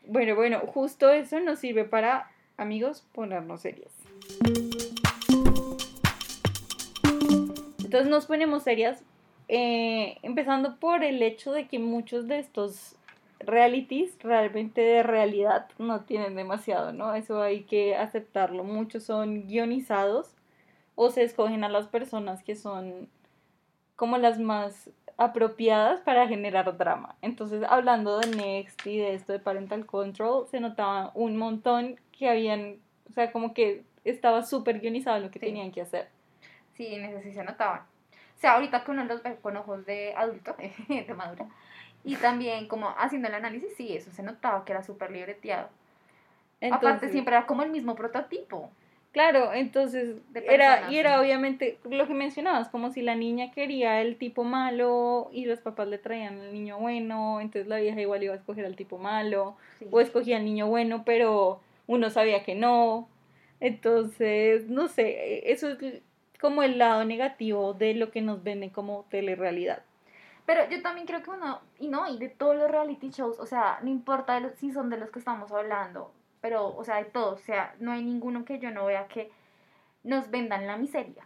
Bueno, bueno, justo eso nos sirve para, amigos, ponernos serias. Entonces nos ponemos serias, eh, empezando por el hecho de que muchos de estos realities realmente de realidad no tienen demasiado, ¿no? Eso hay que aceptarlo. Muchos son guionizados o se escogen a las personas que son como las más apropiadas para generar drama. Entonces, hablando de Next y de esto de Parental Control, se notaba un montón que habían, o sea, como que estaba súper guionizado lo que Sí. tenían que hacer. Sí, en ese sí se notaban. O sea, ahorita que uno los ve con ojos de adulto, de madura, y también como haciendo el análisis, sí, eso se notaba que era súper libreteado. Aparte, Entonces- siempre era como el mismo prototipo. Claro, entonces era y era sí. obviamente lo que mencionabas, como si la niña quería el tipo malo y los papás le traían el niño bueno, entonces la vieja igual iba a escoger al tipo malo Sí. o escogía al niño bueno, pero uno sabía que no. Entonces, no sé, eso es como el lado negativo de lo que nos venden como telerrealidad. Pero yo también creo que uno, y no, y de todos los reality shows, o sea, no importa si son de los que estamos hablando, pero, o sea, de todos, o sea, no hay ninguno que yo no vea que nos vendan la miseria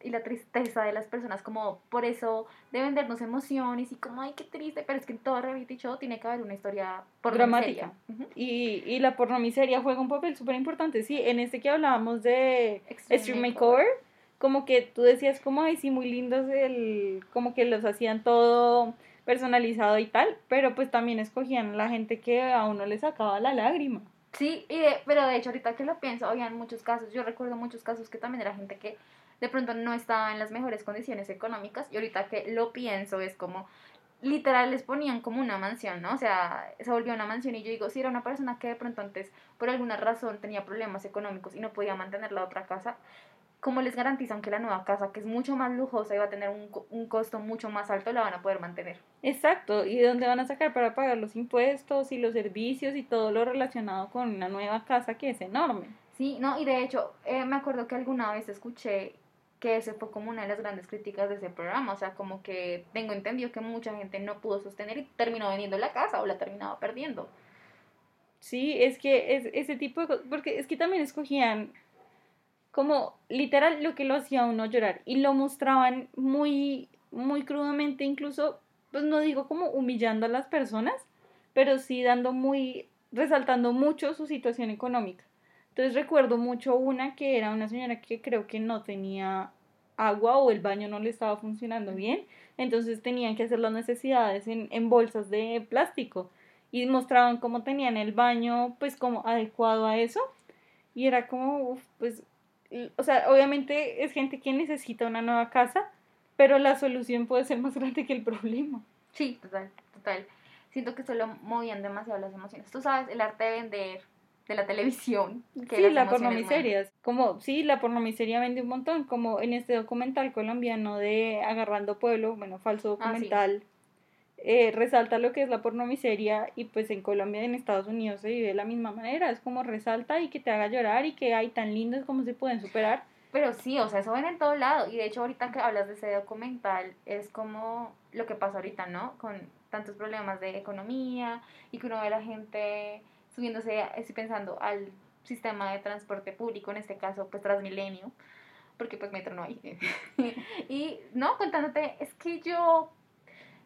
y la tristeza de las personas, como por eso de vendernos emociones y como, ay, qué triste, pero es que en todo reality show tiene que haber una historia por Dramática. Y, y la pornomiseria juega un papel súper importante. Sí, en este que hablábamos de Extreme Extreme Makeover. Makeover, como que tú decías como, ay, sí, muy lindos, el, como que los hacían todo personalizado y tal, pero pues también escogían la gente que a uno le sacaba la lágrima. Sí, y de- pero de hecho ahorita que lo pienso, habían muchos casos, yo recuerdo muchos casos que también era gente que de pronto no estaba en las mejores condiciones económicas y ahorita que lo pienso es como literal les ponían como una mansión, ¿no? O sea, se volvió una mansión y yo digo, si era una persona que de pronto antes por alguna razón tenía problemas económicos y no podía mantener la otra casa, ¿cómo les garantizan que la nueva casa, que es mucho más lujosa y va a tener un, un costo mucho más alto, la van a poder mantener? Exacto, y de dónde van a sacar para pagar los impuestos y los servicios y todo lo relacionado con una nueva casa que es enorme. Sí, no, y de hecho, eh, me acuerdo que alguna vez escuché que ese fue como una de las grandes críticas de ese programa, o sea, como que tengo entendido que mucha gente no pudo sostener y terminó vendiendo la casa o la terminaba perdiendo. Sí, es que es ese tipo de cosas, porque es que también escogían como literal lo que lo hacía uno llorar y lo mostraban muy, muy crudamente, incluso, pues no digo como humillando a las personas, pero sí dando muy, resaltando mucho su situación económica. Entonces recuerdo mucho una que era una señora que creo que no tenía agua o el baño no le estaba funcionando bien, entonces tenían que hacer las necesidades en, en bolsas de plástico y mostraban cómo tenían el baño pues como adecuado a eso y era como uf, pues o sea obviamente es gente que necesita una nueva casa pero la solución puede ser más grande que el problema Sí, total, total. Siento que solo movían demasiado las emociones. Tú sabes, el arte de vender de la televisión. que sí la mueven. pornomiseria como sí la pornomiseria vende un montón como en este documental colombiano de agarrando pueblo bueno falso Ah, sí. documental eh, resalta lo que es la pornomiseria y pues en Colombia y en Estados Unidos se vive de la misma manera es como resalta y que te haga llorar y que hay tan lindos como se pueden superar Pero sí, o sea, eso ven en todo lado. Y de hecho, ahorita que hablas de ese documental, es como lo que pasa ahorita, ¿no? Con tantos problemas de economía y que uno ve a la gente subiéndose, estoy pensando, al sistema de transporte público, en este caso, pues Transmilenio, porque pues metro no hay. y, ¿no? Contándote, es que yo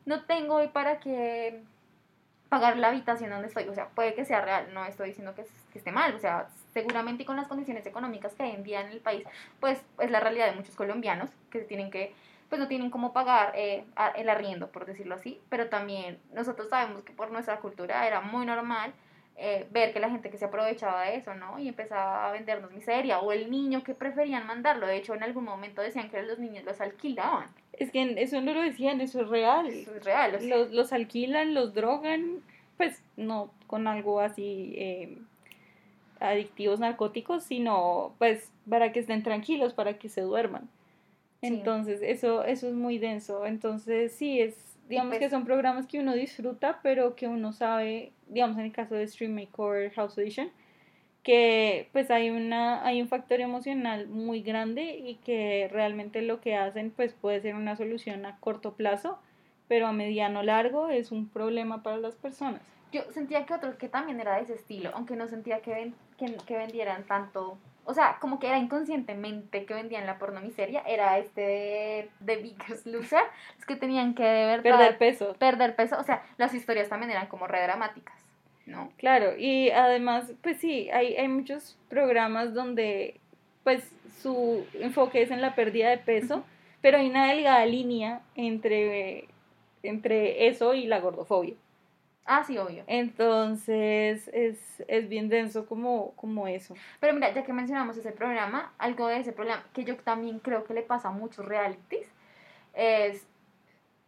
no tengo hoy para que pagar la habitación donde estoy. O sea, puede que sea real, no estoy diciendo que, es- que esté mal. O sea, seguramente y con las condiciones económicas que hay en día en el país, pues es la realidad de muchos colombianos que tienen que, pues no tienen cómo pagar eh, el arriendo, por decirlo así. Pero también nosotros sabemos que por nuestra cultura era muy normal eh, ver que la gente que se aprovechaba de eso, ¿no? Y empezaba a vendernos miseria. O el niño que preferían mandarlo. De hecho, en algún momento decían que los niños los alquilaban. Es que eso no lo decían, eso es real. Eso es real. o sea, Los, los alquilan, los drogan, pues no con algo así eh, adictivos narcóticos, sino pues para que estén tranquilos, para que se duerman. Entonces, eso, eso es muy denso. Entonces, sí, es, digamos que pues son programas que uno disfruta, pero que uno sabe, digamos en el caso de Stream Makeover House Edition, que pues hay una hay un factor emocional muy grande y que realmente lo que hacen pues puede ser una solución a corto plazo, pero a mediano largo es un problema para las personas. Yo sentía que otro que también era de ese estilo, aunque no sentía que, ven- que, que vendieran tanto, o sea, como que era inconscientemente que vendían la pornomiseria, era este de, de Biggest Loser, es que tenían que de verdad Perder peso. perder peso, o sea, las historias también eran como re dramáticas, ¿no? Claro, y además, pues sí, hay, hay muchos programas donde pues su enfoque es en la pérdida de peso, pero hay una delgada línea entre, entre eso y la gordofobia. Ah, sí, obvio. Entonces es, es bien denso como, como eso. Pero mira, ya que mencionamos ese programa, algo de ese programa que yo también creo que le pasa a muchos realities es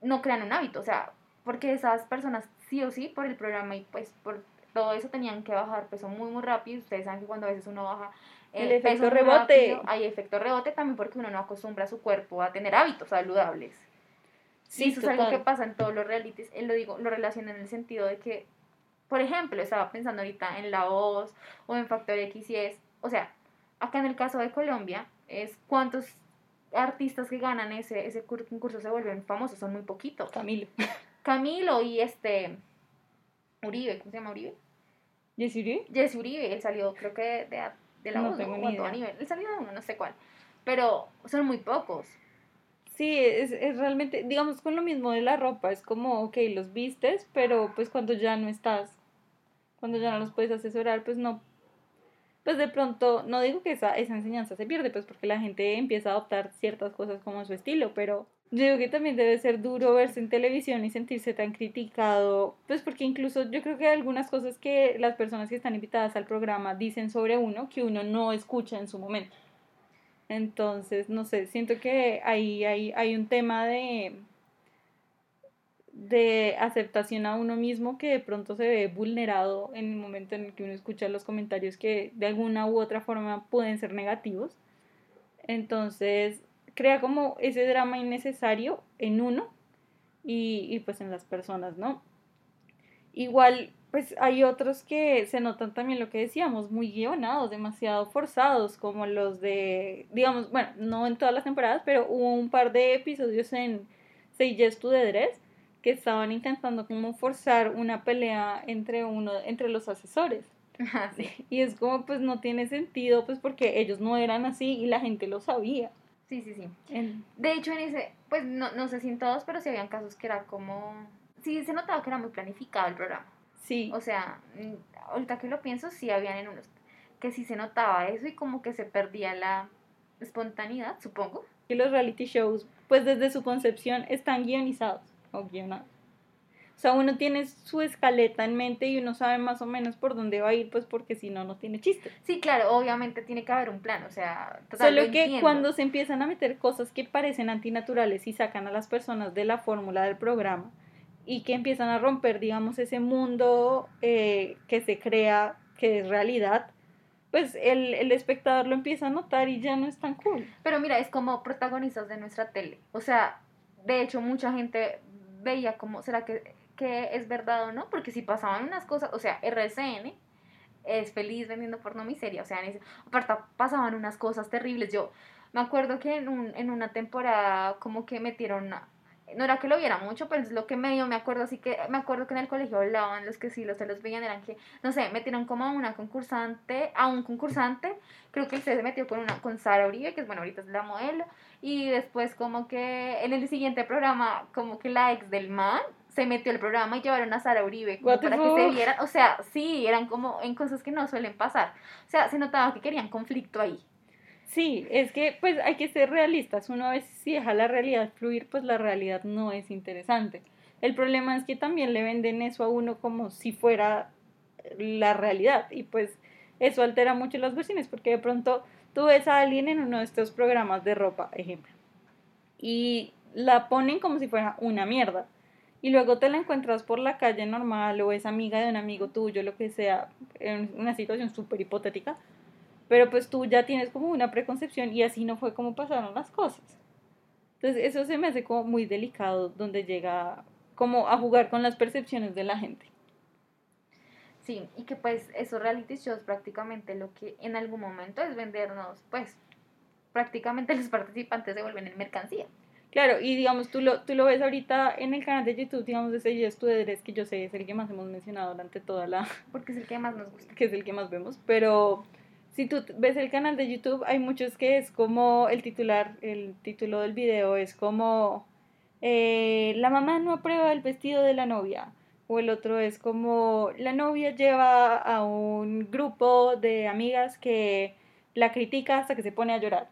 no crean un hábito, o sea, porque esas personas sí o sí por el programa y pues por todo eso tenían que bajar peso muy muy rápido. Ustedes saben que cuando a veces uno baja El peso efecto rebote. rápido, hay efecto rebote también porque uno no acostumbra a su cuerpo a tener hábitos saludables. Sí, eso es algo que pasa en todos los realities. Él lo digo, lo relaciono en el sentido de que, por ejemplo, estaba pensando ahorita en La Voz o en Factor X y es, o sea, acá en el caso de Colombia, es cuántos artistas que ganan ese, ese cur- concurso se vuelven famosos, son muy poquitos. Camilo. Camilo y este Uribe, ¿cómo se llama Uribe? ¿Jessy Uribe? Jesse Uribe, él salió creo que de, de La No Voz, tengo ¿no? ni O a idea. nivel. Él salió de uno, no sé cuál. Pero son muy pocos. Sí, es, es realmente, digamos, con lo mismo de la ropa, es como, ok, los vistes, pero pues cuando ya no estás, cuando ya no los puedes asesorar, pues no, pues de pronto, no digo que esa, esa enseñanza se pierde, pues porque la gente empieza a adoptar ciertas cosas como su estilo, pero yo digo que también debe ser duro verse en televisión y sentirse tan criticado, pues porque incluso yo creo que hay algunas cosas que las personas que están invitadas al programa dicen sobre uno que uno no escucha en su momento. Entonces, no sé, siento que hay, hay un tema de, de aceptación a uno mismo que de pronto se ve vulnerado en el momento en el que uno escucha los comentarios que de alguna u otra forma pueden ser negativos. Entonces, crea como ese drama innecesario en uno y, y pues en las personas, ¿no? Igual, pues hay otros que se notan también lo que decíamos, muy guionados, demasiado forzados, como los de, digamos, bueno, no en todas las temporadas, pero hubo un par de episodios en Say Yes to the Dress que estaban intentando como forzar una pelea entre uno, entre los asesores. sí. Y es como, pues no tiene sentido, pues porque ellos no eran así y la gente lo sabía. sí, sí, sí. En- De hecho, en ese, pues no, no sé si en todos, pero sí habían casos que era como. Sí, se notaba que era muy planificado el programa. Sí, O sea, ahorita que lo pienso, sí habían en unos que sí se notaba eso y como que se perdía la espontaneidad, supongo. que los reality shows, pues desde su concepción, están guionizados o guionados. O sea, uno tiene su escaleta en mente y uno sabe más o menos por dónde va a ir, pues porque si no, no tiene chiste. Sí, claro, obviamente tiene que haber un plan, o sea, total, Solo lo que entiendo. cuando se empiezan a meter cosas que parecen antinaturales y sacan a las personas de la fórmula del programa y que empiezan a romper, digamos, ese mundo eh, que se crea, que es realidad, pues el, el espectador lo empieza a notar y ya no es tan cool. Pero mira, es como protagonistas de nuestra tele. O sea, de hecho, mucha gente veía como, ¿será que, que es verdad o no? Porque si pasaban unas cosas, o sea, RCN es feliz vendiendo porno miseria. O sea, aparte pasaban unas cosas terribles. Yo me acuerdo que en, un, en una temporada como que metieron... no era que lo viera mucho, pero es lo que medio me acuerdo, así que me acuerdo que en el colegio hablaban, los que sí los se los veían eran que, no sé, metieron como a una concursante, a un concursante, creo que él se metió con una, con Sara Uribe, que es bueno, ahorita es la modelo, y después como que en el siguiente programa, como que la ex del man se metió al programa y llevaron a Sara Uribe como para que se vieran, o sea, sí, eran como en cosas que no suelen pasar, o sea, se notaba que querían conflicto ahí. Sí, es que pues hay que ser realistas. Uno a veces si deja la realidad fluir, pues la realidad no es interesante. El problema es que también le venden eso a uno como si fuera la realidad y pues eso altera mucho las versiones porque de pronto tú ves a alguien en uno de estos programas de ropa, ejemplo, y la ponen como si fuera una mierda. y luego te la encuentras por la calle normal o es amiga de un amigo tuyo, lo que sea, en una situación súper hipotética, pero pues tú ya tienes como una preconcepción y así no fue como pasaron las cosas. Entonces eso se me hace como muy delicado donde llega como a jugar con las percepciones de la gente. Sí, y que pues esos reality shows prácticamente lo que en algún momento es vendernos, pues prácticamente los participantes se vuelven en mercancía. Claro, y digamos, tú lo, tú lo ves ahorita en el canal de YouTube, digamos, de ese Yes que yo sé es el que más hemos mencionado durante toda la... Porque es el que más nos gusta. Que es el que más vemos, pero si tú ves el canal de YouTube, hay muchos que es como el titular, el título del video es como eh, la mamá no aprueba el vestido de la novia. O el otro es como la novia lleva a un grupo de amigas que la critica hasta que se pone a llorar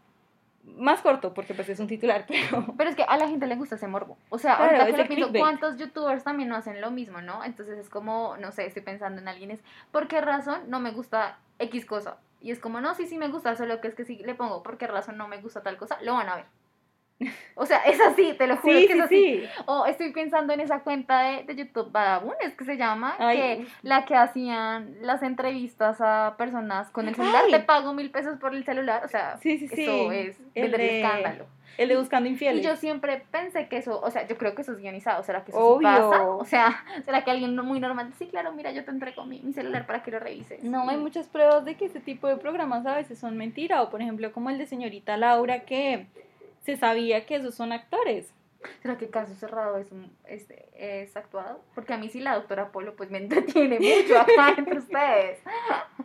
más corto, porque pues es un titular, pero... Pero es que a la gente le gusta ese morbo. O sea, ahorita que pienso, ¿cuántos youtubers también no hacen lo mismo, no? Entonces es como, no sé, estoy pensando en alguien, es, ¿por qué razón no me gusta X cosa? Y es como, no, sí, sí me gusta, solo que es que si le pongo, ¿por qué razón no me gusta tal cosa? Lo van a ver. O sea, es así, te lo juro que es así. O estoy pensando en esa cuenta de, de YouTube Badabun, es que se llama, que la que hacían las entrevistas a personas con el celular, te pago mil pesos por el celular, o sea, eso es el de, escándalo. El de buscando infieles. Y yo siempre pensé que eso, o sea, yo creo que eso es guionizado, ¿será que eso sí pasa? O sea, ¿será que alguien muy normal, sí, claro, mira, yo te entrego mi, mi celular para que lo revises? No, hay muchas pruebas de que ese tipo de programas a veces son mentira, o por ejemplo, como el de señorita Laura, que se sabía que esos son actores. ¿Será que Caso Cerrado es, un, es, es, actuado? Porque a mí sí la doctora Polo pues me entretiene mucho acá entre ustedes.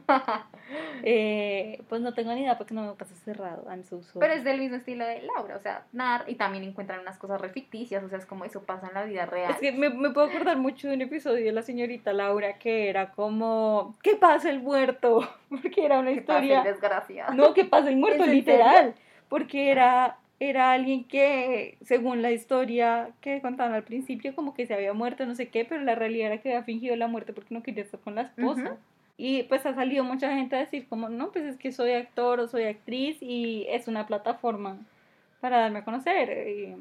eh, pues no tengo ni idea porque no me Caso Cerrado. Pero es del mismo estilo de Laura, o sea, nar y también encuentran unas cosas re ficticias, o sea, es como eso pasa en la vida real. Es que me, me puedo acordar mucho de un episodio de la señorita Laura que era como, ¿qué pasa el muerto? Porque era una historia... No, ¿qué pasa el muerto? literal. Porque era era alguien que, según la historia que contaban al principio, como que se había muerto, no sé qué, pero la realidad era que había fingido la muerte porque no quería estar con la esposa. Y pues ha salido mucha gente a decir como, no, pues es que soy actor o soy actriz y es una plataforma para darme a conocer. Y,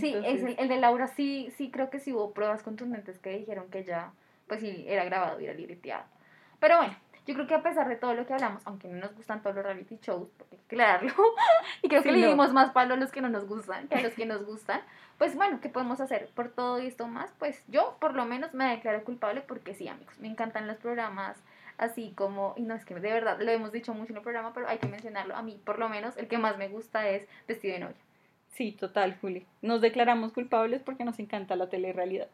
sí, es el, de Laura sí, sí creo que sí hubo pruebas contundentes que dijeron que ya, pues sí, era grabado y era libreteado. Pero bueno, yo creo que a pesar de todo lo que hablamos, aunque no nos gustan todos los reality shows, porque hay que aclararlo, y creo que le dimos más palo a los que no nos gustan que a los que nos gustan, pues bueno, ¿qué podemos hacer por todo esto más? Pues yo por lo menos me declaro culpable porque sí, amigos, me encantan los programas así como, y no es que de verdad lo hemos dicho mucho en el programa, pero hay que mencionarlo, a mí por lo menos el que más me gusta es Vestido de novia. Sí, total, Juli. Nos declaramos culpables porque nos encanta la telerrealidad.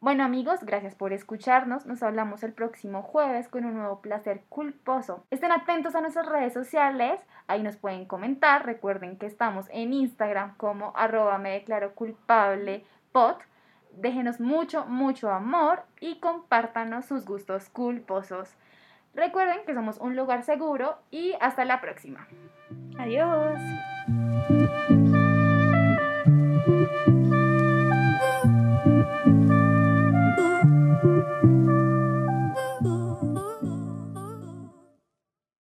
Bueno amigos, gracias por escucharnos. Nos hablamos el próximo jueves con un nuevo placer culposo. Estén atentos a nuestras redes sociales, ahí nos pueden comentar. Recuerden que estamos en Instagram como arroba me declaro culpable. Déjenos mucho, mucho amor y compártanos sus gustos culposos. Recuerden que somos un lugar seguro y hasta la próxima. Adiós.